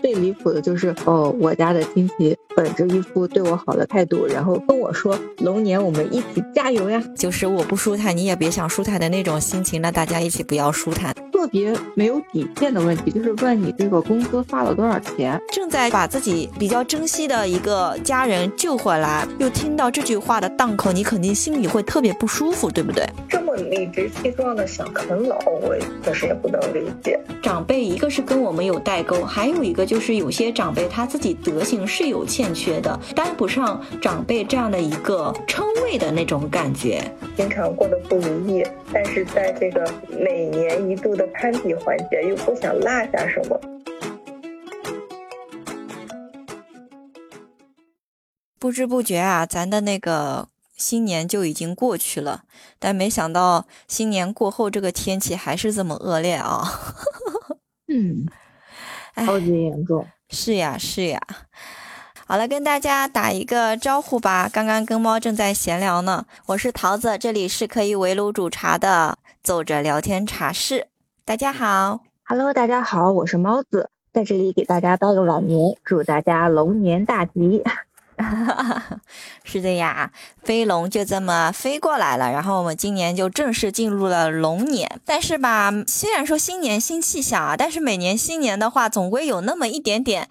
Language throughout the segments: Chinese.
最离谱的就是，哦，我家的亲戚本着一副对我好的态度，然后跟我说龙年我们一起加油呀，就是我不舒坦，你也别想舒坦的那种心情，那大家一起不要舒坦。特别没有底线的问题，就是问你这个工资发了多少钱？正在把自己比较珍惜的一个家人救回来，又听到这句话的档口，你肯定心里会特别不舒服，对不对？这么理直气壮的想啃老，我确实也不能理解。长辈一个是跟我们有代沟，还有一个就是有些长辈他自己德行是有欠缺的，担不上长辈这样的一个称谓的那种感觉，经常过得不如意，但是在这个每年一度的。攀比环节又不想落下什么，不知不觉啊，咱的那个新年就已经过去了，但没想到新年过后这个天气还是这么恶劣啊！嗯，超级严重。是呀，是呀。好了，跟大家打一个招呼吧。刚刚跟猫正在闲聊呢，我是桃子，这里是可以围炉煮茶的奏着聊天茶室。大家好，Hello，大家好，我是猫子，在这里给大家拜个晚年，祝大家龙年大吉。是的呀，飞龙就这么飞过来了，然后我们今年就正式进入了龙年。但是吧，虽然说新年新气象啊，但是每年新年的话，总归有那么一点点，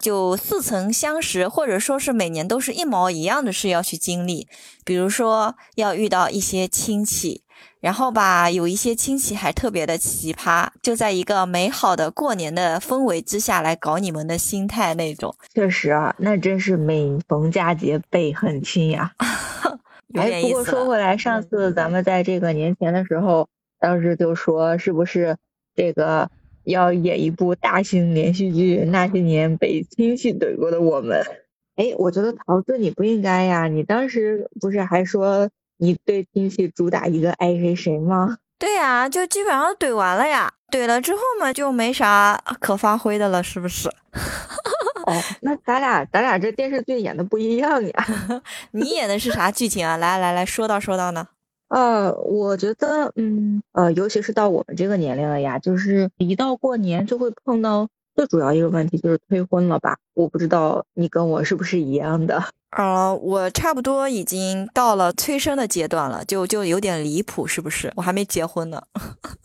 就似曾相识，或者说是每年都是一毛一样的事要去经历，比如说要遇到一些亲戚。然后吧，有一些亲戚还特别的奇葩，就在一个美好的过年的氛围之下来搞你们的心态那种。确实啊，那真是每逢佳节倍恨亲呀。哎，不过说回来，上次咱们在这个年前的时候，当时就说是不是这个要演一部大型连续剧《那些年被亲戚怼过的我们》？哎，我觉得桃子你不应该呀，你当时不是还说？你对亲戚主打一个爱谁谁吗？对呀，就基本上怼完了呀。怼了之后嘛，就没啥可发挥的了，是不是？哦，那咱俩咱俩这电视剧演的不一样呀。你演的是啥剧情啊？来来来说道说道呢。呃，我觉得，嗯呃，尤其是到我们这个年龄了呀，就是一到过年就会碰到最主要一个问题，就是催婚了吧？我不知道你跟我是不是一样的。呃，我差不多已经到了催生的阶段了，就就有点离谱，是不是？我还没结婚呢。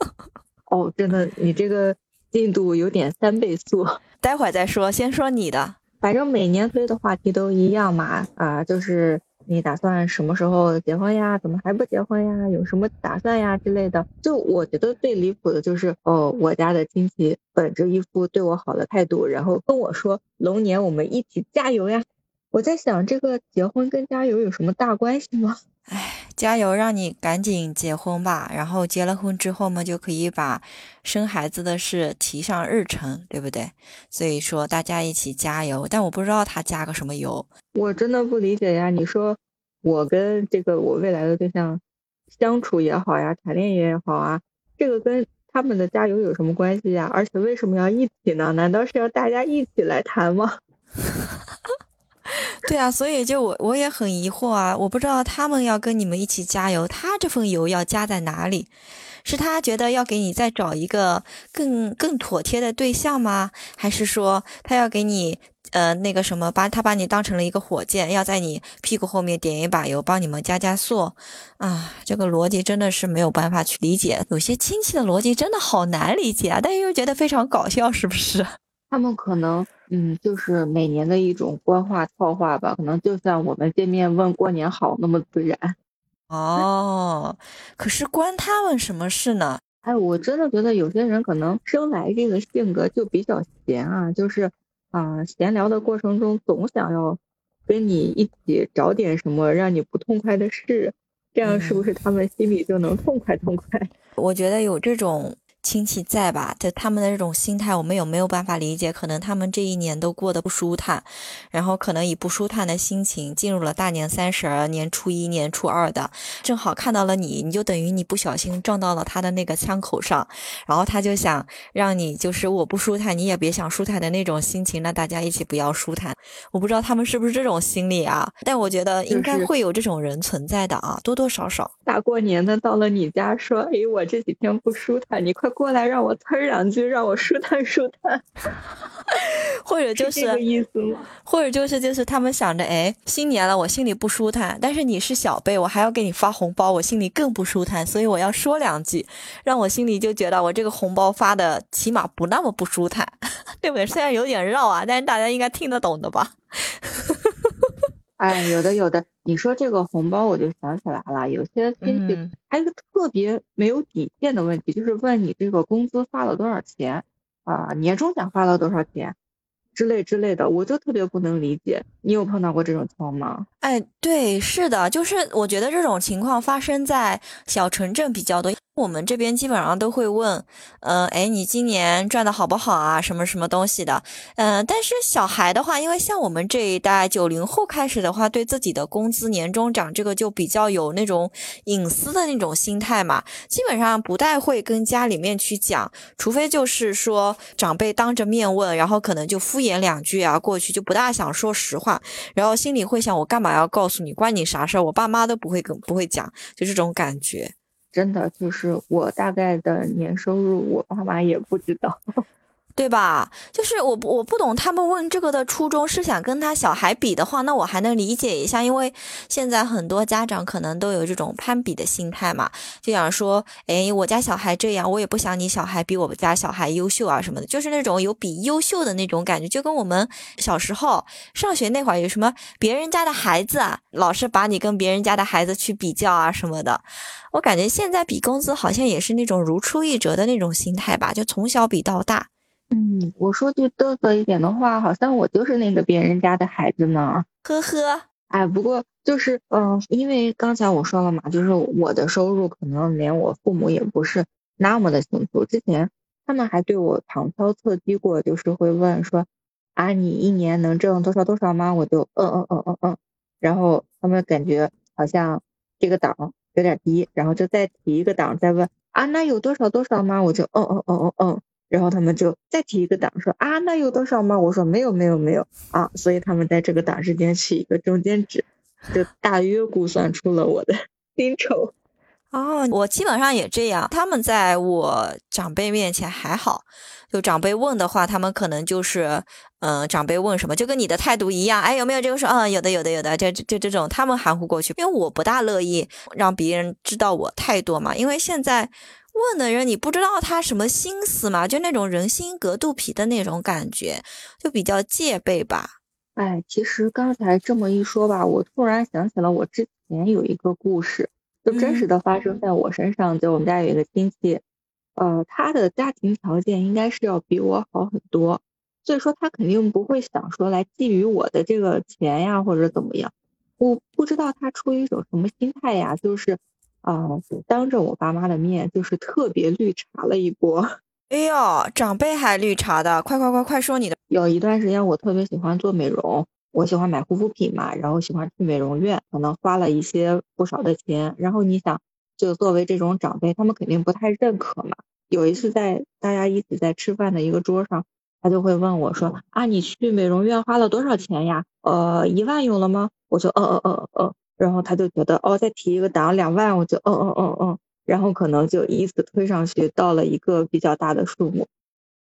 哦，真的，你这个进度有点三倍速。待会儿再说，先说你的。反正每年催的话题都一样嘛，啊，就是你打算什么时候结婚呀？怎么还不结婚呀？有什么打算呀之类的。就我觉得最离谱的就是，哦，我家的亲戚本着一副对我好的态度，然后跟我说，龙年我们一起加油呀。我在想，这个结婚跟加油有什么大关系吗？哎，加油，让你赶紧结婚吧。然后结了婚之后嘛，就可以把生孩子的事提上日程，对不对？所以说大家一起加油。但我不知道他加个什么油，我真的不理解呀。你说我跟这个我未来的对象相处也好呀，谈恋爱也好啊，这个跟他们的加油有什么关系呀？而且为什么要一起呢？难道是要大家一起来谈吗？对啊，所以就我我也很疑惑啊，我不知道他们要跟你们一起加油，他这份油要加在哪里？是他觉得要给你再找一个更更妥帖的对象吗？还是说他要给你呃那个什么，把他把你当成了一个火箭，要在你屁股后面点一把油，帮你们加加速？啊，这个逻辑真的是没有办法去理解，有些亲戚的逻辑真的好难理解啊，但又觉得非常搞笑，是不是？他们可能。嗯，就是每年的一种官话套话吧，可能就像我们见面问过年好那么自然。哦，可是关他们什么事呢？哎，我真的觉得有些人可能生来这个性格就比较闲啊，就是啊，闲聊的过程中总想要跟你一起找点什么让你不痛快的事，这样是不是他们心里就能痛快痛快？我觉得有这种。亲戚在吧？就他们的这种心态，我们有没有办法理解？可能他们这一年都过得不舒坦，然后可能以不舒坦的心情进入了大年三十、年初一、年初二的，正好看到了你，你就等于你不小心撞到了他的那个枪口上，然后他就想让你就是我不舒坦，你也别想舒坦的那种心情，那大家一起不要舒坦。我不知道他们是不是这种心理啊？但我觉得应该会有这种人存在的啊，多多少少。大过年的到了你家说，哎，我这几天不舒坦，你快。他过来让我呲两句，让我舒坦舒坦，或者就是这个意思吗？或者就是就是他们想着，哎，新年了，我心里不舒坦，但是你是小辈，我还要给你发红包，我心里更不舒坦，所以我要说两句，让我心里就觉得我这个红包发的起码不那么不舒坦，对不对？虽然有点绕啊，但是大家应该听得懂的吧？哎，有的有的，你说这个红包，我就想起来了，有些亲戚还有一个特别没有底线的问题，就是问你这个工资发了多少钱啊，年终奖发了多少钱。之类之类的，我就特别不能理解。你有碰到过这种情况吗？哎，对，是的，就是我觉得这种情况发生在小城镇比较多。我们这边基本上都会问，嗯，哎，你今年赚的好不好啊？什么什么东西的？嗯，但是小孩的话，因为像我们这一代九零后开始的话，对自己的工资年终奖这个就比较有那种隐私的那种心态嘛，基本上不太会跟家里面去讲，除非就是说长辈当着面问，然后可能就敷衍两句啊，过去就不大想说实话，然后心里会想，我干嘛要告诉你，关你啥事儿？我爸妈都不会跟不会讲，就这种感觉。真的就是我大概的年收入，我爸妈也不知道。对吧？就是我我不懂他们问这个的初衷是想跟他小孩比的话，那我还能理解一下，因为现在很多家长可能都有这种攀比的心态嘛，就想说，哎，我家小孩这样，我也不想你小孩比我们家小孩优秀啊什么的，就是那种有比优秀的那种感觉，就跟我们小时候上学那会儿有什么别人家的孩子啊，老是把你跟别人家的孩子去比较啊什么的，我感觉现在比工资好像也是那种如出一辙的那种心态吧，就从小比到大。嗯，我说句嘚瑟一点的话，好像我就是那个别人家的孩子呢。呵呵，哎，不过就是，嗯，因为刚才我说了嘛，就是我的收入可能连我父母也不是那么的清楚。之前他们还对我旁敲侧击过，就是会问说，啊，你一年能挣多少多少吗？我就嗯嗯嗯嗯嗯，然后他们感觉好像这个档有点低，然后就再提一个档再问，啊，那有多少多少吗？我就嗯嗯嗯嗯嗯。然后他们就再提一个档，说啊，那有多少吗？我说没有，没有，没有啊。所以他们在这个档之间取一个中间值，就大约估算出了我的 薪酬。哦，我基本上也这样。他们在我长辈面前还好，就长辈问的话，他们可能就是，嗯，长辈问什么，就跟你的态度一样。哎，有没有这个说？嗯，有的，有的，有的。就就这种，他们含糊过去，因为我不大乐意让别人知道我太多嘛，因为现在。问的人，你不知道他什么心思嘛？就那种人心隔肚皮的那种感觉，就比较戒备吧。哎，其实刚才这么一说吧，我突然想起了我之前有一个故事，就真实的发生在我身上。就我们家有一个亲戚，呃，他的家庭条件应该是要比我好很多，所以说他肯定不会想说来觊觎我的这个钱呀，或者怎么样。我不知道他出于一种什么心态呀，就是。啊！当着我爸妈的面，就是特别绿茶了一波。哎呦，长辈还绿茶的，快快快快说你的！有一段时间，我特别喜欢做美容，我喜欢买护肤品嘛，然后喜欢去美容院，可能花了一些不少的钱。然后你想，就作为这种长辈，他们肯定不太认可嘛。有一次在大家一起在吃饭的一个桌上，他就会问我说：“啊，你去美容院花了多少钱呀？呃，一万有了吗？”我说：“嗯嗯嗯嗯。”然后他就觉得哦，再提一个档两万，我就嗯嗯嗯嗯，然后可能就以此推上去到了一个比较大的数目，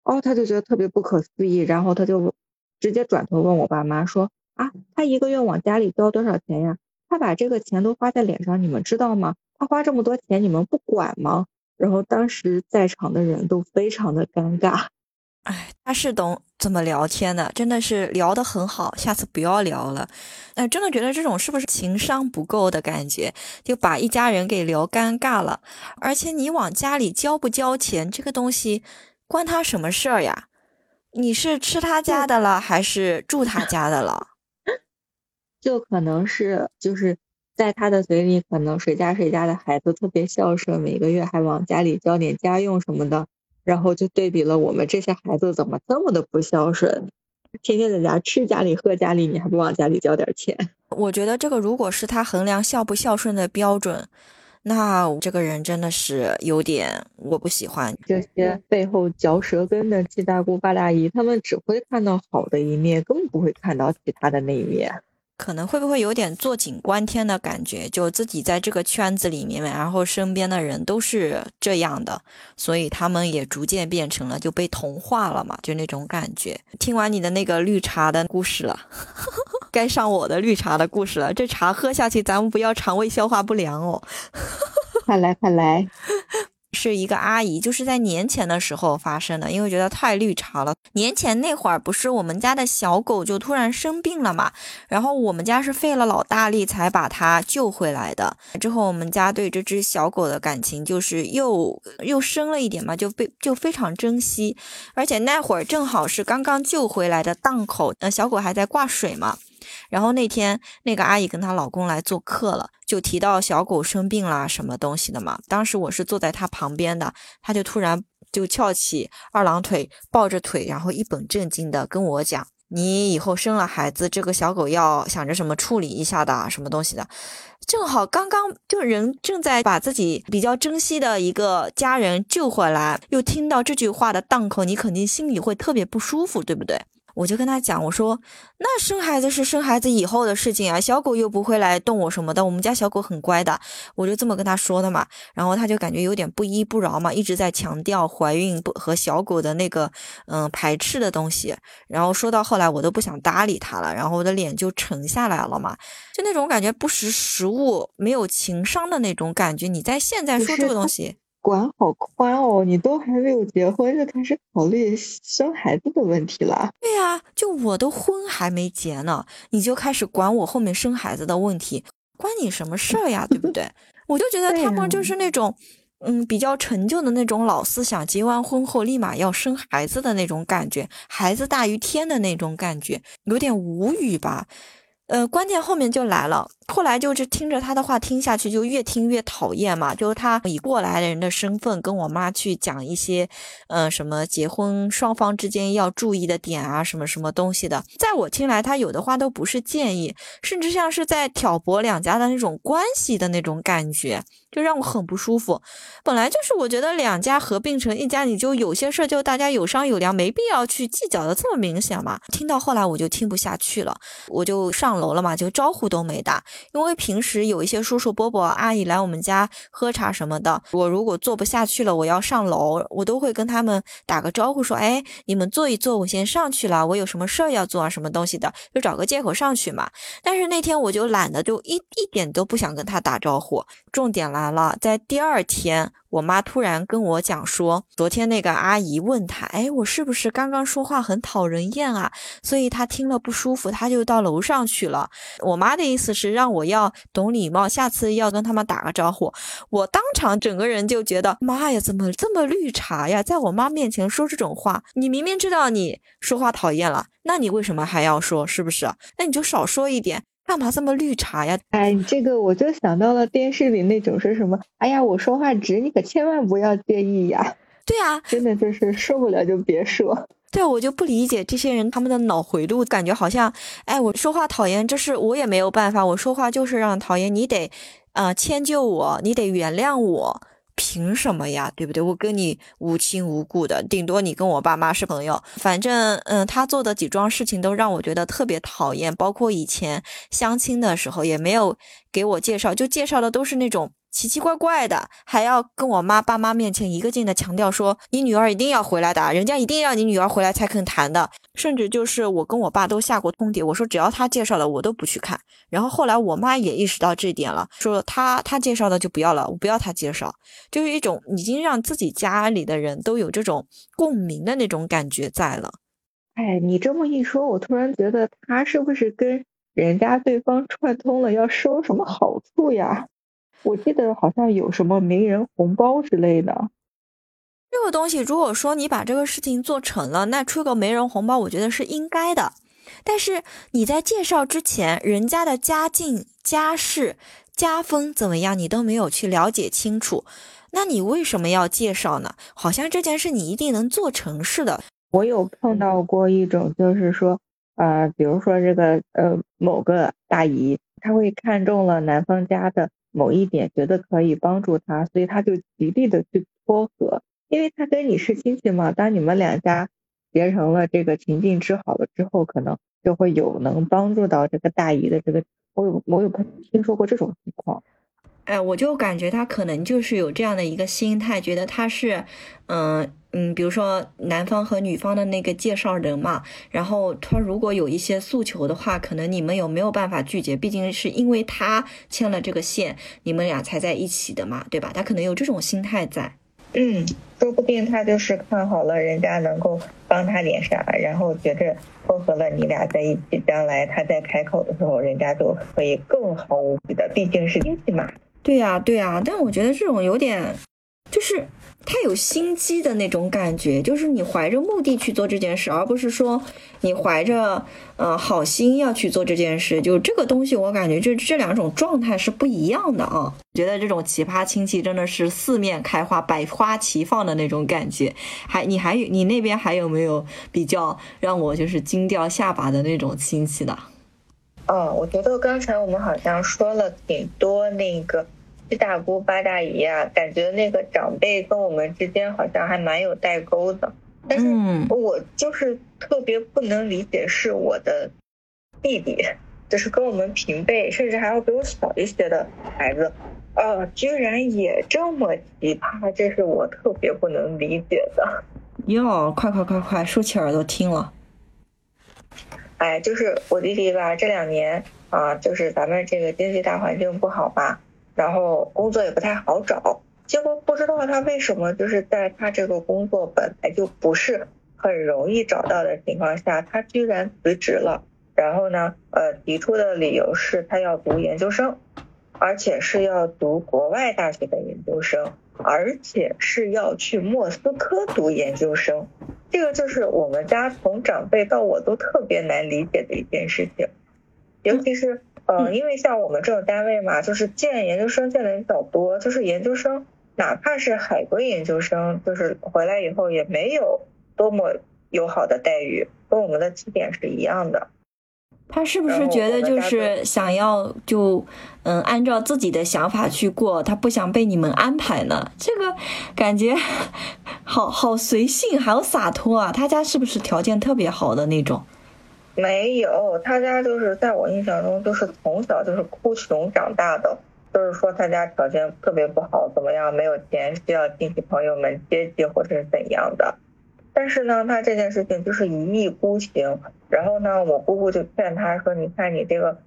哦，他就觉得特别不可思议，然后他就直接转头问我爸妈说啊，他一个月往家里交多少钱呀？他把这个钱都花在脸上，你们知道吗？他花这么多钱，你们不管吗？然后当时在场的人都非常的尴尬。哎，他是懂怎么聊天的，真的是聊得很好。下次不要聊了。哎，真的觉得这种是不是情商不够的感觉，就把一家人给聊尴尬了。而且你往家里交不交钱，这个东西关他什么事儿呀？你是吃他家的了，还是住他家的了？就可能是就是在他的嘴里，可能谁家谁家的孩子特别孝顺，每个月还往家里交点家用什么的。然后就对比了我们这些孩子怎么这么的不孝顺，天天在家吃家里喝家里，你还不往家里交点钱？我觉得这个如果是他衡量孝不孝顺的标准，那这个人真的是有点我不喜欢。这些背后嚼舌根的七大姑八大姨，他们只会看到好的一面，根本不会看到其他的那一面。可能会不会有点坐井观天的感觉？就自己在这个圈子里面，然后身边的人都是这样的，所以他们也逐渐变成了就被同化了嘛，就那种感觉。听完你的那个绿茶的故事了，该上我的绿茶的故事了。这茶喝下去，咱们不要肠胃消化不良哦。快来快来。是一个阿姨，就是在年前的时候发生的，因为觉得太绿茶了。年前那会儿，不是我们家的小狗就突然生病了嘛，然后我们家是费了老大力才把它救回来的。之后我们家对这只小狗的感情就是又又深了一点嘛，就被就非常珍惜。而且那会儿正好是刚刚救回来的档口，呃，小狗还在挂水嘛。然后那天那个阿姨跟她老公来做客了，就提到小狗生病啦什么东西的嘛。当时我是坐在她旁边的，她就突然就翘起二郎腿，抱着腿，然后一本正经的跟我讲：“你以后生了孩子，这个小狗要想着什么处理一下的，什么东西的。”正好刚刚就人正在把自己比较珍惜的一个家人救回来，又听到这句话的档口，你肯定心里会特别不舒服，对不对？我就跟他讲，我说那生孩子是生孩子以后的事情啊，小狗又不会来动我什么的，我们家小狗很乖的，我就这么跟他说的嘛。然后他就感觉有点不依不饶嘛，一直在强调怀孕不和小狗的那个嗯排斥的东西。然后说到后来，我都不想搭理他了，然后我的脸就沉下来了嘛，就那种感觉不识时务、没有情商的那种感觉。你在现在说这个东西。管好宽哦，你都还没有结婚就开始考虑生孩子的问题了。对呀，就我都婚还没结呢，你就开始管我后面生孩子的问题，关你什么事儿呀？对不对？我就觉得他们就是那种，嗯，比较陈旧的那种老思想，结完婚后立马要生孩子的那种感觉，孩子大于天的那种感觉，有点无语吧。呃，关键后面就来了。后来就是听着他的话听下去，就越听越讨厌嘛。就是他以过来人的身份跟我妈去讲一些，呃，什么结婚双方之间要注意的点啊，什么什么东西的。在我听来，他有的话都不是建议，甚至像是在挑拨两家的那种关系的那种感觉，就让我很不舒服。本来就是我觉得两家合并成一家，你就有些事儿就大家有商有量，没必要去计较的这么明显嘛。听到后来我就听不下去了，我就上楼了嘛，就招呼都没打。因为平时有一些叔叔伯伯、阿姨来我们家喝茶什么的，我如果坐不下去了，我要上楼，我都会跟他们打个招呼，说：“哎，你们坐一坐，我先上去了，我有什么事儿要做啊，什么东西的，就找个借口上去嘛。”但是那天我就懒得，就一一点都不想跟他打招呼。重点来完了，在第二天。我妈突然跟我讲说，昨天那个阿姨问她，哎，我是不是刚刚说话很讨人厌啊？所以她听了不舒服，她就到楼上去了。我妈的意思是让我要懂礼貌，下次要跟他们打个招呼。我当场整个人就觉得，妈呀，怎么这么绿茶呀？在我妈面前说这种话，你明明知道你说话讨厌了，那你为什么还要说？是不是？那你就少说一点。干嘛这么绿茶呀？哎，这个我就想到了电视里那种是什么，哎呀，我说话直，你可千万不要介意呀。对啊，真的就是受不了就别说。对啊，我就不理解这些人他们的脑回路，感觉好像，哎，我说话讨厌，这是我也没有办法，我说话就是让讨厌，你得，呃，迁就我，你得原谅我。凭什么呀？对不对？我跟你无亲无故的，顶多你跟我爸妈是朋友。反正，嗯，他做的几桩事情都让我觉得特别讨厌。包括以前相亲的时候，也没有给我介绍，就介绍的都是那种。奇奇怪怪的，还要跟我妈爸妈面前一个劲的强调说：“你女儿一定要回来的，人家一定要你女儿回来才肯谈的。”甚至就是我跟我爸都下过通牒，我说只要他介绍的我都不去看。然后后来我妈也意识到这一点了，说他他介绍的就不要了，我不要他介绍，就是一种已经让自己家里的人都有这种共鸣的那种感觉在了。哎，你这么一说，我突然觉得他是不是跟人家对方串通了，要收什么好处呀？我记得好像有什么媒人红包之类的，这个东西如果说你把这个事情做成了，那出个媒人红包，我觉得是应该的。但是你在介绍之前，人家的家境、家世、家风怎么样，你都没有去了解清楚，那你为什么要介绍呢？好像这件事你一定能做成似的。我有碰到过一种，就是说，呃，比如说这个呃某个大姨，她会看中了男方家的。某一点觉得可以帮助他，所以他就极力的去撮合，因为他跟你是亲戚嘛。当你们两家结成了这个情境之好了之后，可能就会有能帮助到这个大姨的这个。我有我有听说过这种情况。哎，我就感觉他可能就是有这样的一个心态，觉得他是，嗯嗯，比如说男方和女方的那个介绍人嘛，然后他如果有一些诉求的话，可能你们有没有办法拒绝？毕竟是因为他牵了这个线，你们俩才在一起的嘛，对吧？他可能有这种心态在。嗯，说不定他就是看好了人家能够帮他点啥，然后觉着撮合了你俩在一起，将来他再开口的时候，人家就可以更毫无疑的，毕竟是亲戚嘛。对呀，对呀，但我觉得这种有点，就是太有心机的那种感觉，就是你怀着目的去做这件事，而不是说你怀着呃好心要去做这件事，就这个东西，我感觉这这两种状态是不一样的啊。觉得这种奇葩亲戚真的是四面开花、百花齐放的那种感觉。还你还有你那边还有没有比较让我就是惊掉下巴的那种亲戚的？哦，我觉得刚才我们好像说了挺多那个七大姑八大姨啊，感觉那个长辈跟我们之间好像还蛮有代沟的。但是我就是特别不能理解，是我的弟弟，就是跟我们平辈，甚至还要比我小一些的孩子，啊，居然也这么奇葩，这是我特别不能理解的。哟，快快快快，竖起耳朵听了。哎，就是我弟弟吧，这两年啊，就是咱们这个经济大环境不好吧，然后工作也不太好找，结果不知道他为什么，就是在他这个工作本来就不是很容易找到的情况下，他居然辞职了。然后呢，呃，提出的理由是他要读研究生，而且是要读国外大学的研究生，而且是要去莫斯科读研究生。这个就是我们家从长辈到我都特别难理解的一件事情，尤其是呃，因为像我们这种单位嘛，就是建研究生建的人比较多，就是研究生哪怕是海归研究生，就是回来以后也没有多么友好的待遇，跟我们的起点是一样的。他是不是觉得就是想要就嗯按照自己的想法去过，他不想被你们安排呢？这个感觉 好好随性，好洒脱啊！他家是不是条件特别好的那种？没有，他家就是在我印象中就是从小就是哭穷长大的，就是说他家条件特别不好，怎么样没有钱，需要亲戚朋友们接济或者是怎样的。但是呢，他这件事情就是一意孤行。然后呢，我姑姑就劝他说：“你看你这个，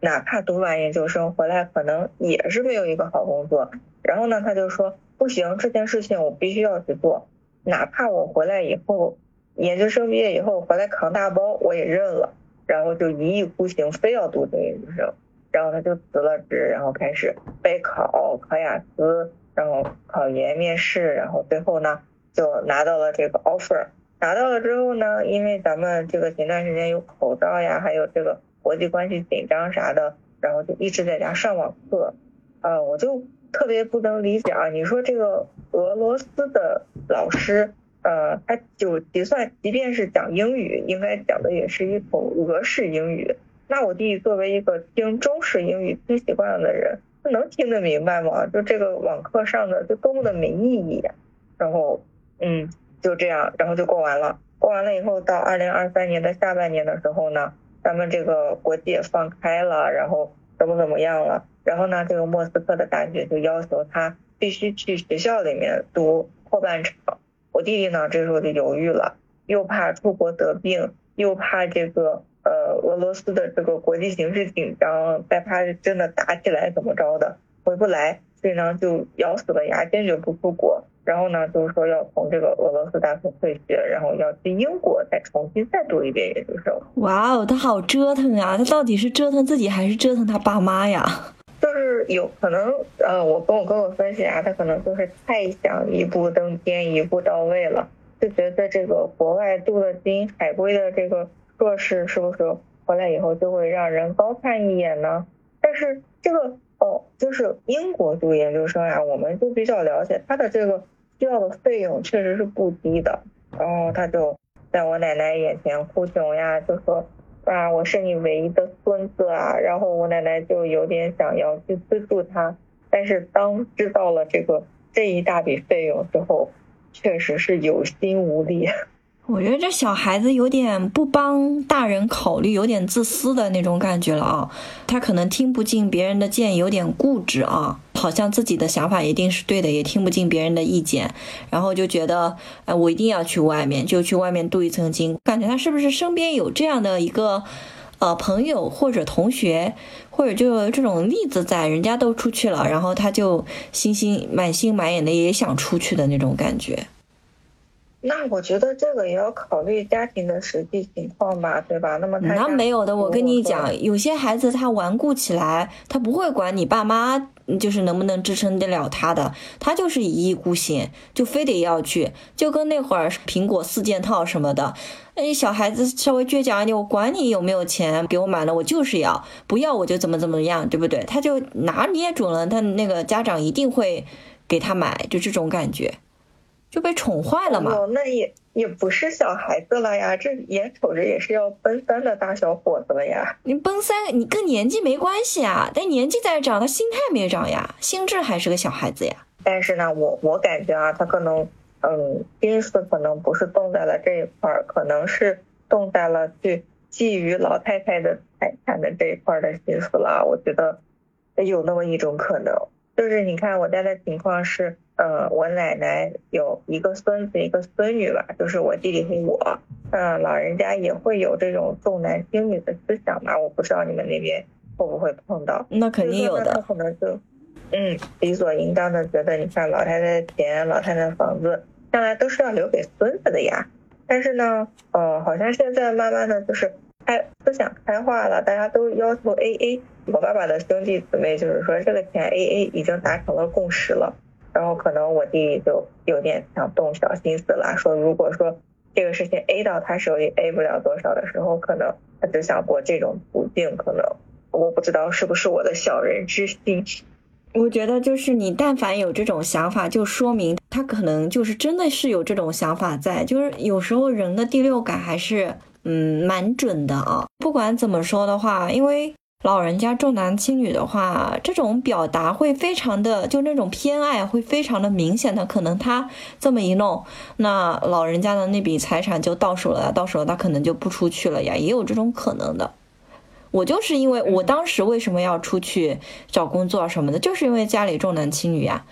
哪怕读完研究生回来，可能也是没有一个好工作。”然后呢，他就说：“不行，这件事情我必须要去做，哪怕我回来以后，研究生毕业以后回来扛大包，我也认了。”然后就一意孤行，非要读这个研究生。然后他就辞了职，然后开始备考，考雅思，然后考研面试，然后最后呢。就拿到了这个 offer，拿到了之后呢，因为咱们这个前段时间有口罩呀，还有这个国际关系紧张啥的，然后就一直在家上网课，啊，我就特别不能理解啊，你说这个俄罗斯的老师，呃，他就就算即便是讲英语，应该讲的也是一口俄式英语，那我弟作为一个听中式英语听习惯了的人，他能听得明白吗？就这个网课上的就多么的没意义呀，然后。嗯，就这样，然后就过完了。过完了以后，到二零二三年的下半年的时候呢，咱们这个国际也放开了，然后怎么怎么样了？然后呢，这个莫斯科的大学就要求他必须去学校里面读后半场。我弟弟呢，这时候就犹豫了，又怕出国得病，又怕这个呃俄罗斯的这个国际形势紧张，再怕真的打起来怎么着的，回不来，所以呢，就咬死了牙，坚决不出国。然后呢，就是说要从这个俄罗斯大学退学，然后要去英国再重新再读一遍研究生。哇哦，他好折腾啊！他到底是折腾自己还是折腾他爸妈呀？就是有可能，呃，我跟我哥哥分析啊，他可能就是太想一步登天、一步到位了，就觉得这个国外镀了金海归的这个硕士是不是回来以后就会让人高看一眼呢？但是这个哦，就是英国读研究生呀，我们就比较了解他的这个。需要的费用确实是不低的，然后他就在我奶奶眼前哭穷呀，就说啊，我是你唯一的孙子啊，然后我奶奶就有点想要去资助他，但是当知道了这个这一大笔费用之后，确实是有心无力。我觉得这小孩子有点不帮大人考虑，有点自私的那种感觉了啊。他可能听不进别人的建议，有点固执啊，好像自己的想法一定是对的，也听不进别人的意见，然后就觉得，哎，我一定要去外面，就去外面镀一层金。感觉他是不是身边有这样的一个，呃，朋友或者同学，或者就这种例子在，人家都出去了，然后他就心心满心满眼的也想出去的那种感觉。那我觉得这个也要考虑家庭的实际情况吧，对吧？那么他那没有的，我跟你讲，有些孩子他顽固起来，他不会管你爸妈就是能不能支撑得了他的，他就是一意孤行，就非得要去，就跟那会儿苹果四件套什么的，哎，小孩子稍微倔强一点，我管你有没有钱给我买了，我就是要，不要我就怎么怎么样，对不对？他就拿捏准了，他那个家长一定会给他买，就这种感觉。就被宠坏了嘛？哦，那也也不是小孩子了呀，这眼瞅着也是要奔三的大小伙子了呀。你奔三，你跟年纪没关系啊，但年纪在长，他心态没长呀，心智还是个小孩子呀。但是呢，我我感觉啊，他可能，嗯，心思可能不是动在了这一块儿，可能是动在了去觊觎老太太的财产的这一块的心思了。我觉得有那么一种可能，就是你看我家的情况是。呃，我奶奶有一个孙子，一个孙女吧，就是我弟弟和我。嗯，老人家也会有这种重男轻女的思想嘛？我不知道你们那边会不会碰到？那肯定有的。他可能就，嗯，理所应当的觉得，你看老太太钱、老太太房子，将来都是要留给孙子的呀。但是呢，呃，好像现在慢慢的就是开思想开化了，大家都要求 A A。我爸爸的兄弟姊妹就是说，这个钱 A A 已经达成了共识了。然后可能我弟就有点想动小心思了，说如果说这个事情 A 到他手里 A 不了多少的时候，可能他只想过这种途径，可能我不知道是不是我的小人之心。我觉得就是你但凡有这种想法，就说明他可能就是真的是有这种想法在，就是有时候人的第六感还是嗯蛮准的啊。不管怎么说的话，因为。老人家重男轻女的话，这种表达会非常的，就那种偏爱会非常的明显的。可能他这么一弄，那老人家的那笔财产就到手了，到手了他可能就不出去了呀，也有这种可能的。我就是因为我当时为什么要出去找工作什么的，就是因为家里重男轻女呀，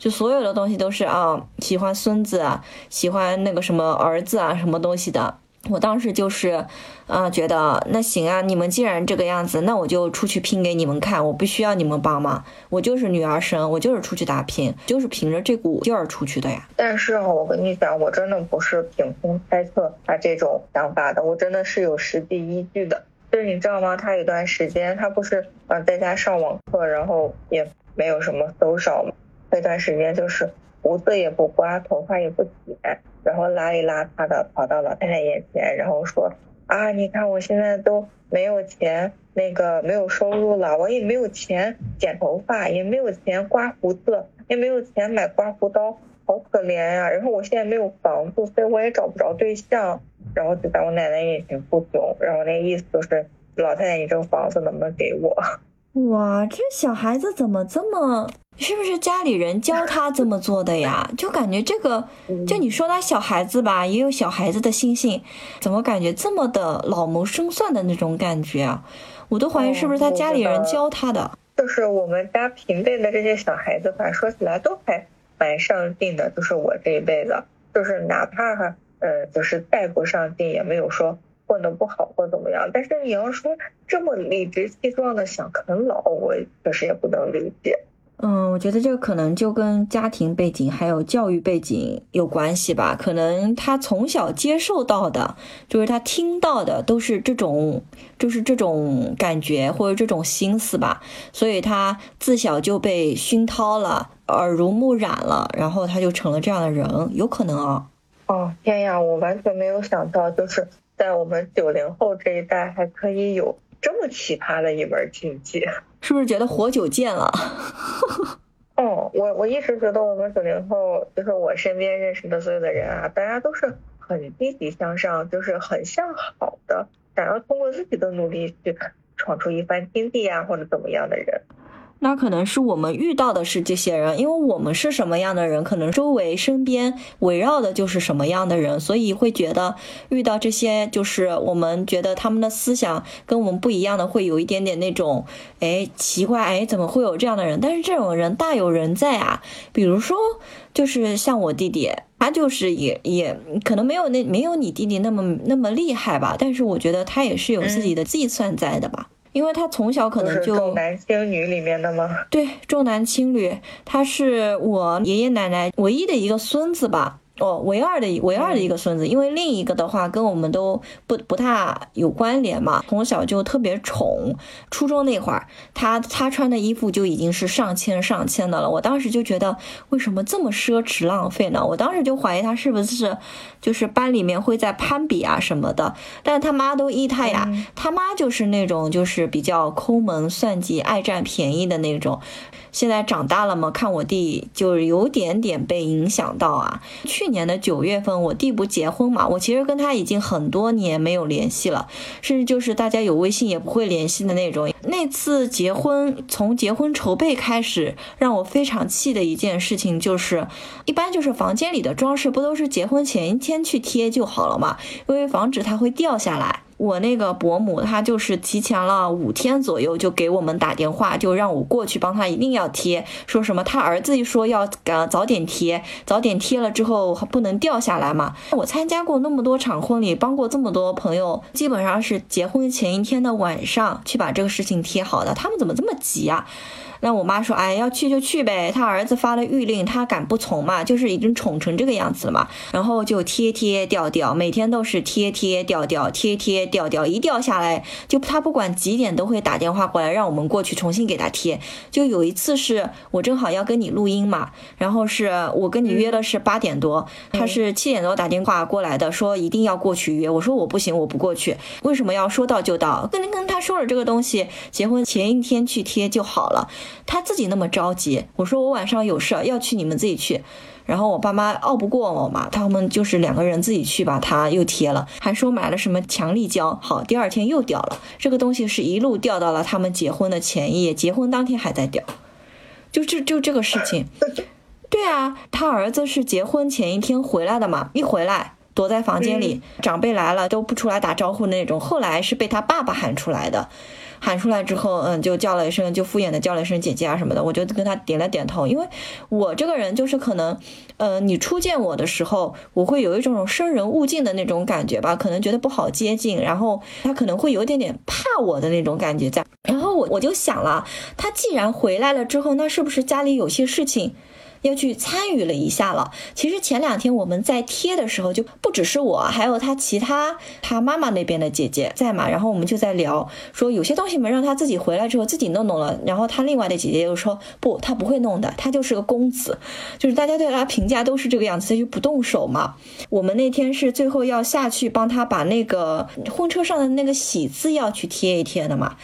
就所有的东西都是啊，喜欢孙子啊，喜欢那个什么儿子啊，什么东西的。我当时就是，啊，觉得那行啊，你们既然这个样子，那我就出去拼给你们看，我不需要你们帮忙，我就是女儿身，我就是出去打拼，就是凭着这股劲儿出去的呀。但是啊，我跟你讲，我真的不是凭空猜测他这种想法的，我真的是有实际依据的。就是你知道吗？他有段时间他不是啊在家上网课，然后也没有什么搜少嘛，那段时间就是胡子也不刮，头发也不剪。然后邋里邋遢的跑到老太太眼前，然后说啊，你看我现在都没有钱，那个没有收入了，我也没有钱剪头发，也没有钱刮胡子，也没有钱买刮胡刀，好可怜呀。然后我现在没有房子，所以我也找不着对象，然后就在我奶奶眼前哭穷，然后那意思就是老太太，你这个房子能不能给我？哇，这小孩子怎么这么？是不是家里人教他这么做的呀？就感觉这个，就你说他小孩子吧，也有小孩子的心性，怎么感觉这么的老谋深算的那种感觉啊？我都怀疑是不是他家里人教他的。就是我们家平辈的这些小孩子吧，说起来都还蛮上进的。就是我这一辈子，就是哪怕哈，呃，就是再不上进，也没有说混得不好或怎么样。但是你要说这么理直气壮的想啃老，我确实也不能理解。嗯，我觉得这个可能就跟家庭背景还有教育背景有关系吧。可能他从小接受到的，就是他听到的都是这种，就是这种感觉或者这种心思吧。所以他自小就被熏陶了，耳濡目染了，然后他就成了这样的人，有可能啊。哦天呀，我完全没有想到，就是在我们九零后这一代还可以有这么奇葩的一门禁忌。是不是觉得活久见了？哦，我我一直觉得我们九零后，就是我身边认识的所有的人啊，大家都是很积极向上，就是很向好的，想要通过自己的努力去闯出一番天地呀，或者怎么样的人。那可能是我们遇到的是这些人，因为我们是什么样的人，可能周围身边围绕的就是什么样的人，所以会觉得遇到这些就是我们觉得他们的思想跟我们不一样的，会有一点点那种，哎，奇怪，哎，怎么会有这样的人？但是这种人大有人在啊，比如说，就是像我弟弟，他就是也也可能没有那没有你弟弟那么那么厉害吧，但是我觉得他也是有自己的计算在的吧。因为他从小可能就重男轻女里面的吗？对，重男轻女，他是我爷爷奶奶唯一的一个孙子吧。哦，唯二的唯二的一个孙子，因为另一个的话跟我们都不不大有关联嘛，从小就特别宠。初中那会儿，他他穿的衣服就已经是上千上千的了。我当时就觉得，为什么这么奢侈浪费呢？我当时就怀疑他是不是就是班里面会在攀比啊什么的。但是他妈都依他呀，他妈就是那种就是比较抠门算计、爱占便宜的那种。现在长大了嘛，看我弟就是有点点被影响到啊。去年的九月份，我弟不结婚嘛，我其实跟他已经很多年没有联系了，甚至就是大家有微信也不会联系的那种。那次结婚，从结婚筹备开始，让我非常气的一件事情就是，一般就是房间里的装饰不都是结婚前一天去贴就好了嘛，因为防止它会掉下来。我那个伯母，她就是提前了五天左右就给我们打电话，就让我过去帮她一定要贴，说什么他儿子一说要赶早点贴，早点贴了之后不能掉下来嘛。我参加过那么多场婚礼，帮过这么多朋友，基本上是结婚前一天的晚上去把这个事情贴好的。他们怎么这么急啊？那我妈说，哎，要去就去呗。他儿子发了谕令，他敢不从嘛？就是已经宠成这个样子了嘛。然后就贴贴掉掉，每天都是贴贴掉掉，贴贴掉掉，一掉下来就他不管几点都会打电话过来，让我们过去重新给他贴。就有一次是我正好要跟你录音嘛，然后是我跟你约的是八点多，他是七点多打电话过来的，说一定要过去约。我说我不行，我不过去。为什么要说到就到？跟跟他说了这个东西，结婚前一天去贴就好了。他自己那么着急，我说我晚上有事要去，你们自己去。然后我爸妈拗不过我嘛，他们就是两个人自己去把它又贴了，还说买了什么强力胶。好，第二天又掉了，这个东西是一路掉到了他们结婚的前夜，结婚当天还在掉，就就就这个事情。对啊，他儿子是结婚前一天回来的嘛，一回来躲在房间里，长辈来了都不出来打招呼那种，后来是被他爸爸喊出来的。喊出来之后，嗯，就叫了一声，就敷衍的叫了一声姐姐啊什么的，我就跟他点了点头，因为我这个人就是可能，呃，你初见我的时候，我会有一种生人勿近的那种感觉吧，可能觉得不好接近，然后他可能会有点点怕我的那种感觉在，然后我我就想了，他既然回来了之后，那是不是家里有些事情？要去参与了一下了。其实前两天我们在贴的时候，就不只是我，还有他其他他妈妈那边的姐姐在嘛。然后我们就在聊，说有些东西嘛，让他自己回来之后自己弄弄了。然后他另外的姐姐又说，不，他不会弄的，他就是个公子，就是大家对他评价都是这个样子，他就不动手嘛。我们那天是最后要下去帮他把那个婚车上的那个喜字要去贴一贴的嘛。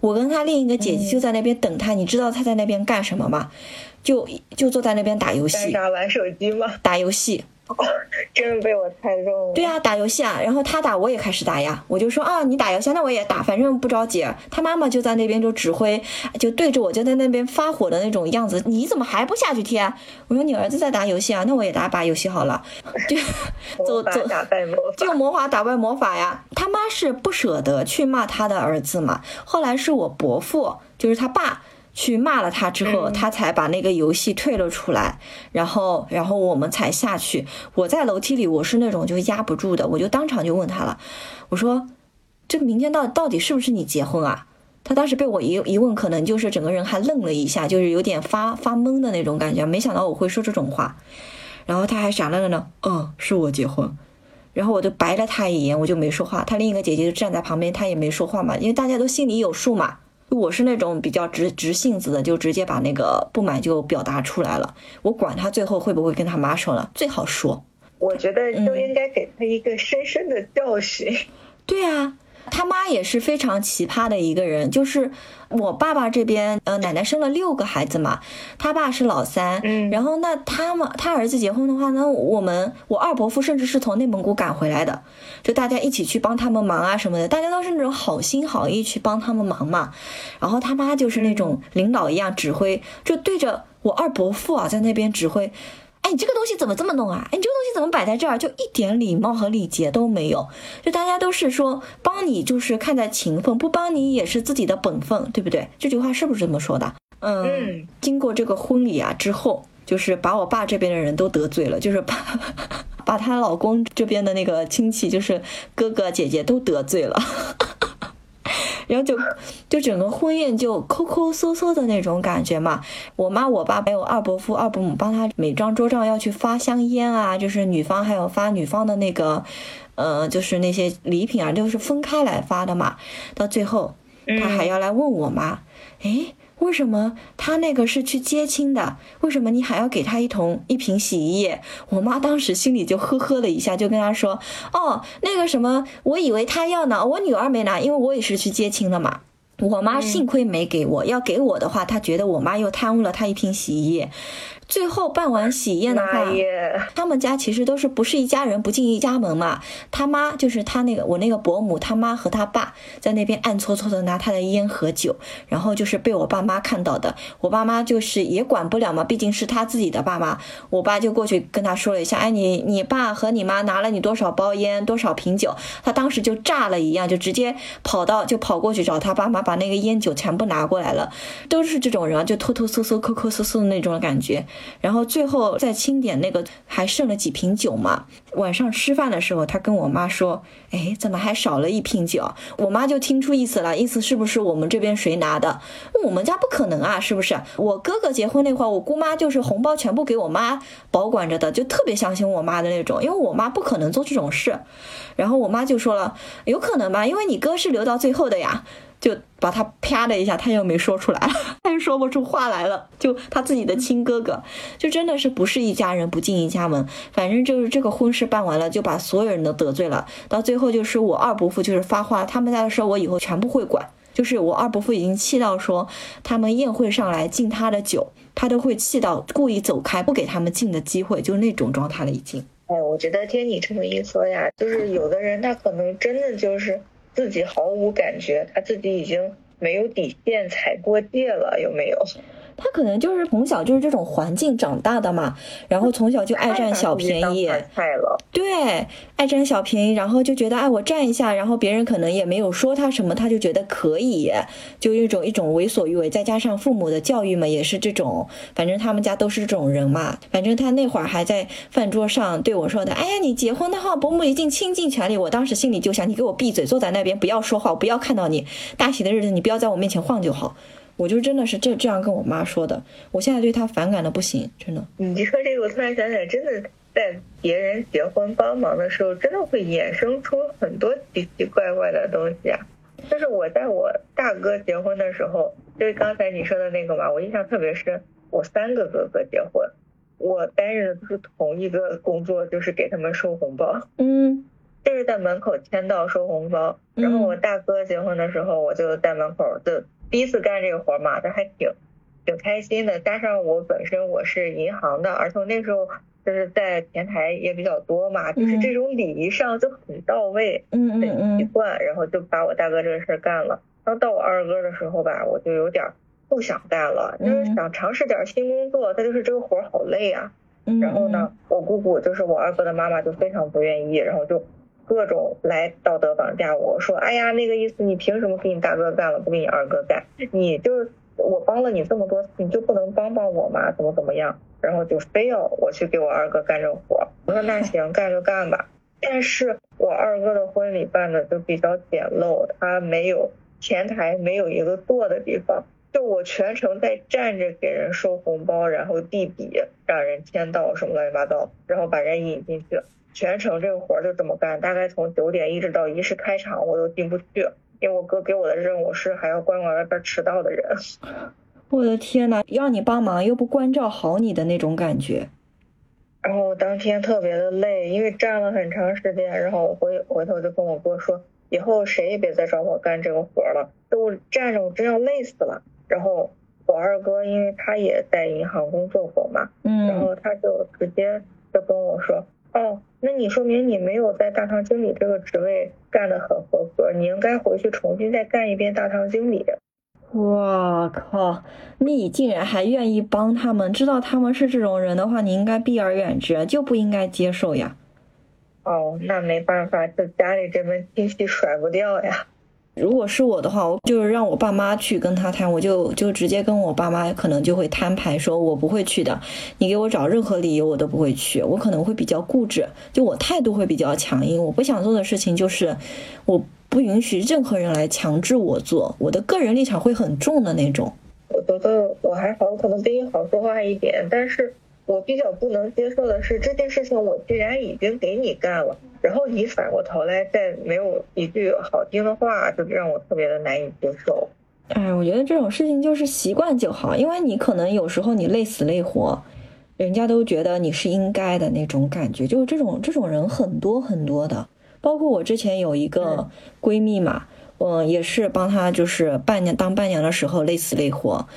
我跟他另一个姐姐就在那边等他，你知道他在那边干什么吗？就就坐在那边打游戏，打玩手机吗？打游戏，真的被我猜中了。对啊，打游戏啊，然后他打，我也开始打呀。我就说啊，你打游戏，那我也打，反正不着急。他妈妈就在那边就指挥，就对着我就在那边发火的那种样子。你怎么还不下去贴？我说你儿子在打游戏啊，那我也打把游戏好了。就走走，就魔法打败魔法呀。他妈是不舍得去骂他的儿子嘛。后来是我伯父，就是他爸。去骂了他之后，他才把那个游戏退了出来，然后，然后我们才下去。我在楼梯里，我是那种就压不住的，我就当场就问他了，我说：“这个明天到到底是不是你结婚啊？”他当时被我一一问，可能就是整个人还愣了一下，就是有点发发懵的那种感觉，没想到我会说这种话，然后他还傻愣愣的，嗯，是我结婚，然后我就白了他一眼，我就没说话。他另一个姐姐就站在旁边，他也没说话嘛，因为大家都心里有数嘛。我是那种比较直直性子的，就直接把那个不满就表达出来了。我管他最后会不会跟他妈说了，最好说。我觉得都应该给他一个深深的教训。对啊，他妈也是非常奇葩的一个人，就是我爸爸这边，呃，奶奶生了六个孩子嘛，他爸是老三，嗯，然后那他们他儿子结婚的话，那我们我二伯父甚至是从内蒙古赶回来的，就大家一起去帮他们忙啊什么的，大家都是那种好心好意去帮他们忙嘛，然后他妈就是那种领导一样指挥，就对着我二伯父啊在那边指挥。哎，你这个东西怎么这么弄啊？哎，你这个东西怎么摆在这儿？就一点礼貌和礼节都没有。就大家都是说帮你，就是看在情分；不帮你也是自己的本分，对不对？这句话是不是这么说的？嗯。经过这个婚礼啊之后，就是把我爸这边的人都得罪了，就是把把她老公这边的那个亲戚，就是哥哥姐姐都得罪了。然后就就整个婚宴就抠抠搜搜的那种感觉嘛，我妈我爸还有二伯父二伯母帮他每张桌上要去发香烟啊，就是女方还有发女方的那个，呃，就是那些礼品啊，都是分开来发的嘛。到最后他还要来问我妈，哎。为什么他那个是去接亲的？为什么你还要给他一桶一瓶洗衣液？我妈当时心里就呵呵了一下，就跟他说：“哦，那个什么，我以为他要呢，我女儿没拿，因为我也是去接亲的嘛。”我妈幸亏没给我，要给我的话，她觉得我妈又贪污了她一瓶洗衣液。最后办完喜宴的话，他们家其实都是不是一家人不进一家门嘛。他妈就是他那个我那个伯母，他妈和他爸在那边暗搓搓的拿他的烟和酒，然后就是被我爸妈看到的。我爸妈就是也管不了嘛，毕竟是他自己的爸妈。我爸就过去跟他说了一下，哎，你你爸和你妈拿了你多少包烟，多少瓶酒？他当时就炸了一样，就直接跑到就跑过去找他爸妈，把那个烟酒全部拿过来了。都是这种人，就偷偷搜搜、抠抠搜搜的那种感觉。然后最后再清点那个还剩了几瓶酒嘛？晚上吃饭的时候，他跟我妈说：“哎，怎么还少了一瓶酒？”我妈就听出意思了，意思是不是我们这边谁拿的？我们家不可能啊，是不是？我哥哥结婚那会儿，我姑妈就是红包全部给我妈保管着的，就特别相信我妈的那种，因为我妈不可能做这种事。然后我妈就说了：“有可能吧，因为你哥是留到最后的呀。”就把他啪的一下，他又没说出来，他又说不出话来了。就他自己的亲哥哥，就真的是不是一家人不进一家门。反正就是这个婚事办完了，就把所有人都得罪了。到最后就是我二伯父就是发话，他们家的事我以后全部会管。就是我二伯父已经气到说，他们宴会上来敬他的酒，他都会气到故意走开，不给他们敬的机会，就那种状态了已经。哎，我觉得听你这么一说呀，就是有的人他可能真的就是。自己毫无感觉，他自己已经没有底线，踩过界了，有没有？他可能就是从小就是这种环境长大的嘛，然后从小就爱占小便宜，对，爱占小便宜，然后就觉得哎我占一下，然后别人可能也没有说他什么，他就觉得可以，就一种一种为所欲为，再加上父母的教育嘛，也是这种，反正他们家都是这种人嘛，反正他那会儿还在饭桌上对我说的，哎呀你结婚的话，伯母一定倾尽全力，我当时心里就想，你给我闭嘴，坐在那边不要说话，我不要看到你，大喜的日子你不要在我面前晃就好。我就真的是这这样跟我妈说的，我现在对她反感的不行，真的。你说这个，我突然想起来，真的在别人结婚帮忙的时候，真的会衍生出很多奇奇怪怪的东西啊。就是我在我大哥结婚的时候，就是刚才你说的那个嘛，我印象特别深。我三个哥哥结婚，我担任的都是同一个工作，就是给他们收红包。嗯，就是在门口签到收红包。然后我大哥结婚的时候，我就在门口就。第一次干这个活嘛，但还挺挺开心的。加上我本身我是银行的，而且那时候就是在前台也比较多嘛，就是这种礼仪上就很到位，很习惯。然后就把我大哥这个事儿干了。然后到我二哥的时候吧，我就有点不想干了，就是想尝试点新工作。但就是这个活好累啊。然后呢，我姑姑就是我二哥的妈妈就非常不愿意，然后就。各种来道德绑架我，说哎呀那个意思，你凭什么给你大哥干了，不给你二哥干？你就是我帮了你这么多次，你就不能帮帮我吗？怎么怎么样？然后就非要我去给我二哥干这活。我说那 行，干就干吧。但是我二哥的婚礼办的就比较简陋，他没有前台没有一个坐的地方，就我全程在站着给人收红包，然后递笔，让人签到什么乱七八糟，然后把人引进去。全程这个活就这么干，大概从九点一直到仪式开场，我都进不去，因为我哥给我的任务是还要关管外边迟到的人。我的天呐，要你帮忙又不关照好你的那种感觉。然后当天特别的累，因为站了很长时间，然后我回回头就跟我哥说，以后谁也别再找我干这个活了，就我站着我真要累死了。然后我二哥因为他也在银行工作过嘛，嗯，然后他就直接就跟我说，哦，那你说明你没有在大堂经理这个职位干得很合格，你应该回去重新再干一遍大堂经理。我靠，你竟然还愿意帮他们？知道他们是这种人的话，你应该避而远之，就不应该接受呀。哦，那没办法，这家里这门亲戚甩不掉呀。如果是我的话，我就是让我爸妈去跟他谈，我就就直接跟我爸妈可能就会摊牌，说我不会去的，你给我找任何理由我都不会去，我可能会比较固执，就我态度会比较强硬，我不想做的事情就是我。不允许任何人来强制我做，我的个人立场会很重的那种。我觉得我还好，我可能比你好说话一点，但是我比较不能接受的是这件事情，我既然已经给你干了，然后你反过头来再没有一句好听的话，就让我特别的难以接受。哎，我觉得这种事情就是习惯就好，因为你可能有时候你累死累活，人家都觉得你是应该的那种感觉，就是这种这种人很多很多的。包括我之前有一个闺蜜嘛，嗯，也是帮她就是伴娘当伴娘的时候累死累活。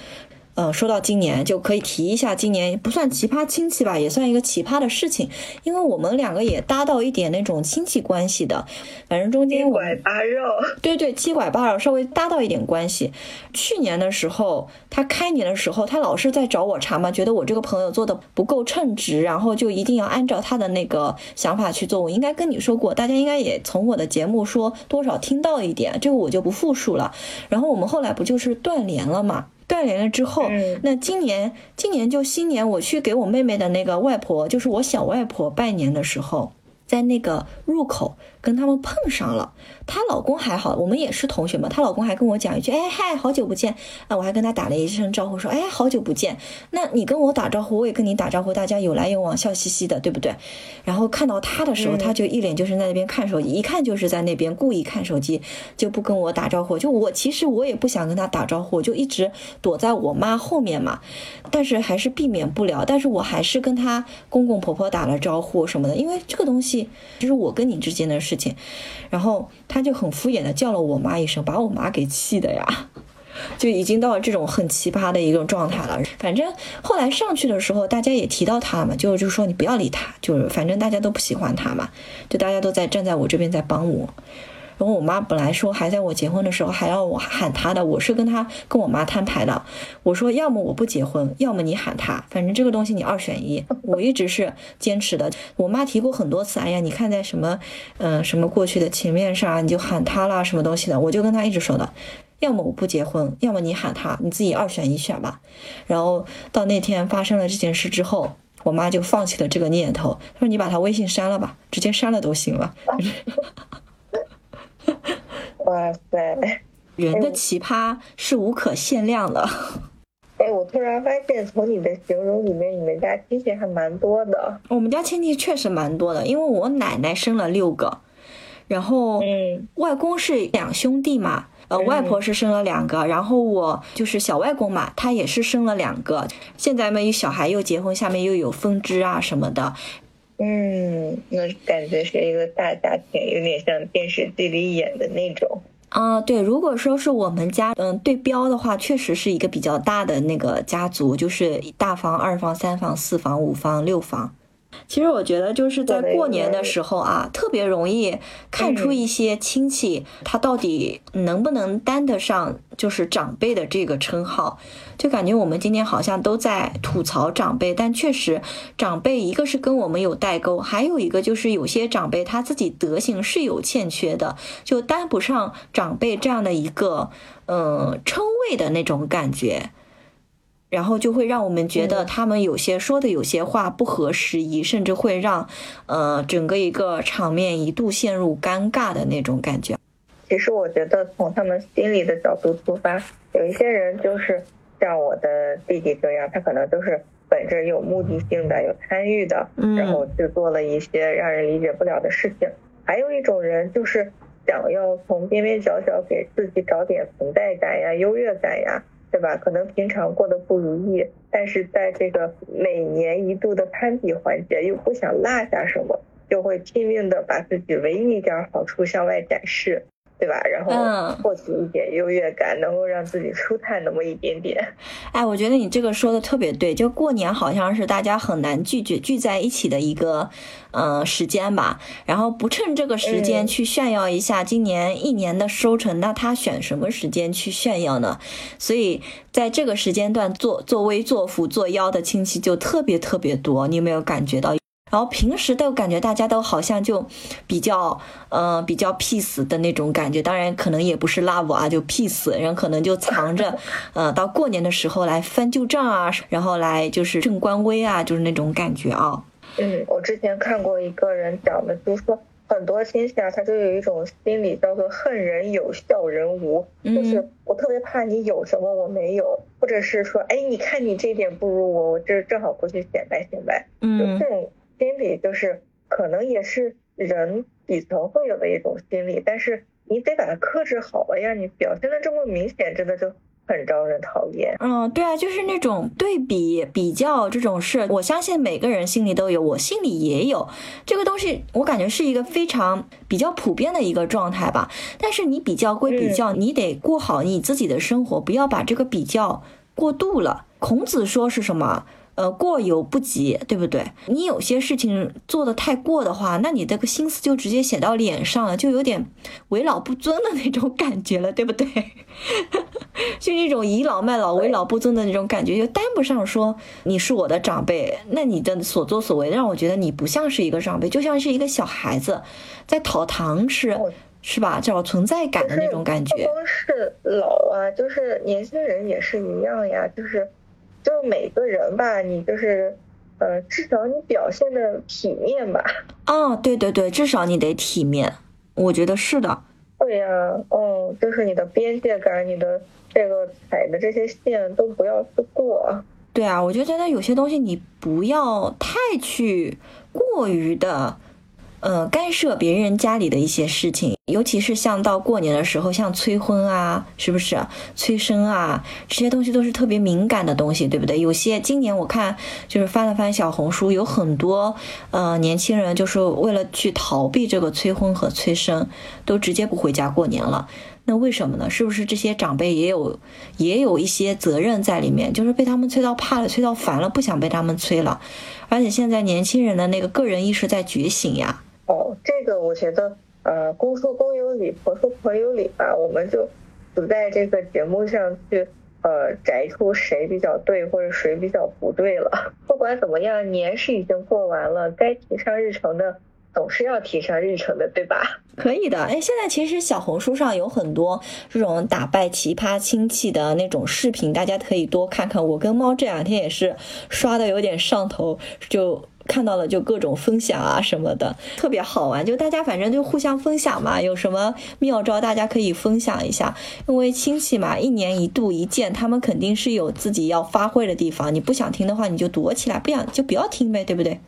嗯，说到今年就可以提一下，今年不算奇葩亲戚吧，也算一个奇葩的事情，因为我们两个也搭到一点那种亲戚关系的，反正中间七拐八绕，对对，七拐八绕，稍微搭到一点关系。去年的时候，他开年的时候，他老是在找我茬嘛，觉得我这个朋友做的不够称职，然后就一定要按照他的那个想法去做。我应该跟你说过，大家应该也从我的节目说多少听到一点，这个我就不复述了。然后我们后来不就是断联了嘛？断联了之后，那今年今年就新年，我去给我妹妹的那个外婆，就是我小外婆拜年的时候，在那个入口。跟他们碰上了，她老公还好，我们也是同学嘛。她老公还跟我讲一句：“哎嗨，好久不见啊！”我还跟他打了一声招呼，说：“哎，好久不见。”那你跟我打招呼，我也跟你打招呼，大家有来有往，笑嘻嘻的，对不对？然后看到他的时候，他就一脸就是在那边看手机，一看就是在那边故意看手机，就不跟我打招呼。就我其实我也不想跟他打招呼，就一直躲在我妈后面嘛。但是还是避免不了，但是我还是跟他公公婆婆打了招呼什么的，因为这个东西就是我跟你之间的事。事情，然后他就很敷衍的叫了我妈一声，把我妈给气的呀，就已经到了这种很奇葩的一种状态了。反正后来上去的时候，大家也提到他了嘛，就就说你不要理他，就是反正大家都不喜欢他嘛，就大家都在站在我这边在帮我。然后我妈本来说还在我结婚的时候还要我喊她的，我是跟她跟我妈摊牌的。我说要么我不结婚，要么你喊她，反正这个东西你二选一。我一直是坚持的。我妈提过很多次，哎呀，你看在什么，嗯，什么过去的情面上，你就喊她啦，什么东西的。我就跟她一直说的，要么我不结婚，要么你喊他，你自己二选一选吧。然后到那天发生了这件事之后，我妈就放弃了这个念头，她说你把他微信删了吧，直接删了都行了。哇塞，人的奇葩是无可限量的。哎，我突然发现，从你的形容里面，你们家亲戚还蛮多的。我们家亲戚确实蛮多的，因为我奶奶生了六个，然后外公是两兄弟嘛，呃，外婆是生了两个，然后我就是小外公嘛，他也是生了两个。现在嘛，有小孩又结婚，下面又有分支啊什么的。嗯，那感觉是一个大家庭，有点像电视剧里演的那种。啊，对，如果说是我们家，嗯，对标的话，确实是一个比较大的那个家族，就是大房、二房、三房、四房、五房、六房。其实我觉得就是在过年的时候啊，特别容易看出一些亲戚他到底能不能担得上就是长辈的这个称号。就感觉我们今天好像都在吐槽长辈，但确实长辈一个是跟我们有代沟，还有一个就是有些长辈他自己德行是有欠缺的，就担不上长辈这样的一个嗯称谓的那种感觉。然后就会让我们觉得他们有些说的有些话不合时宜，甚至会让，呃，整个一个场面一度陷入尴尬的那种感觉。其实我觉得从他们心理的角度出发，有一些人就是像我的弟弟这样，他可能就是本着有目的性的、有参与的，然后去做了一些让人理解不了的事情。还有一种人就是想要从边边角角给自己找点存在感呀、优越感呀。对吧？可能平常过得不如意，但是在这个每年一度的攀比环节，又不想落下什么，就会拼命的把自己唯一一点好处向外展示。对吧？然后获取一点优越感，能够让自己舒坦那么一点点。哎，我觉得你这个说的特别对，就过年好像是大家很难聚聚聚在一起的一个嗯时间吧。然后不趁这个时间去炫耀一下今年一年的收成，那他选什么时间去炫耀呢？所以在这个时间段做作威作福作妖的亲戚就特别特别多，你有没有感觉到？然后平时都感觉大家都好像就比较，呃，比较 peace 的那种感觉。当然可能也不是 love 啊，就 peace，人可能就藏着，呃，到过年的时候来翻旧账啊，然后来就是正官威啊，就是那种感觉啊。嗯，我之前看过一个人讲的，就是说很多亲戚啊，他就有一种心理叫做恨人有笑人无，就是我特别怕你有什么我没有，或者是说，哎，你看你这点不如我，我这正好过去显摆显摆，嗯，就这种。心理就是可能也是人底层会有的一种心理，但是你得把它克制好了呀！你表现的这么明显，真的就很招人讨厌。嗯，对啊，就是那种对比比较这种事，我相信每个人心里都有，我心里也有这个东西，我感觉是一个非常比较普遍的一个状态吧。但是你比较归比较，你得过好你自己的生活，不要把这个比较过度了。孔子说是什么？呃，过犹不及，对不对？你有些事情做的太过的话，那你这个心思就直接写到脸上了，就有点为老不尊的那种感觉了，对不对？就那种倚老卖老、为老不尊的那种感觉，就担不上说你是我的长辈。那你的所作所为让我觉得你不像是一个长辈，就像是一个小孩子在讨糖吃，是吧？找存在感的那种感觉。不光是老啊，就是年轻人也是一样呀，就是。就是每个人吧，你就是，呃，至少你表现的体面吧。啊，对对对，至少你得体面，我觉得是的。对呀，嗯，就是你的边界感，你的这个踩的这些线都不要去过。对啊，我就觉得有些东西你不要太去过于的。呃，干涉别人家里的一些事情，尤其是像到过年的时候，像催婚啊，是不是催生啊，这些东西都是特别敏感的东西，对不对？有些今年我看就是翻了翻小红书，有很多呃年轻人就是为了去逃避这个催婚和催生，都直接不回家过年了。那为什么呢？是不是这些长辈也有也有一些责任在里面？就是被他们催到怕了，催到烦了，不想被他们催了。而且现在年轻人的那个个人意识在觉醒呀。哦，这个我觉得，呃，公说公有理，婆说婆有理吧。我们就不在这个节目上去，呃，摘出谁比较对或者谁比较不对了。不管怎么样，年是已经过完了，该提上日程的总是要提上日程的，对吧？可以的。哎，现在其实小红书上有很多这种打败奇葩亲戚的那种视频，大家可以多看看。我跟猫这两天也是刷的有点上头，就。看到了就各种分享啊什么的，特别好玩。就大家反正就互相分享嘛，有什么妙招大家可以分享一下。因为亲戚嘛，一年一度一见，他们肯定是有自己要发挥的地方。你不想听的话，你就躲起来，不想就不要听呗，对不对？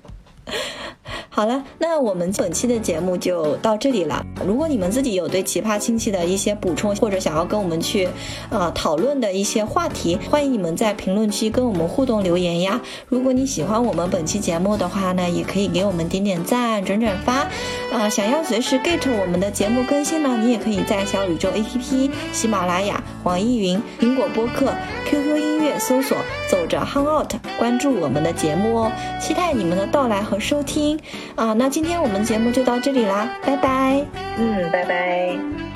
好了，那我们本期的节目就到这里了。如果你们自己有对奇葩亲戚的一些补充，或者想要跟我们去呃讨论的一些话题，欢迎你们在评论区跟我们互动留言呀。如果你喜欢我们本期节目的话呢，也可以给我们点点赞、转转发。啊，想要随时 get 我们的节目更新呢，你也可以在小宇宙 APP、喜马拉雅、网易云、苹果播客、QQ 音乐搜索“走着 hang out”，关注我们的节目哦。期待你们的到来和收听。啊，那今天我们节目就到这里啦，拜拜。嗯，拜拜。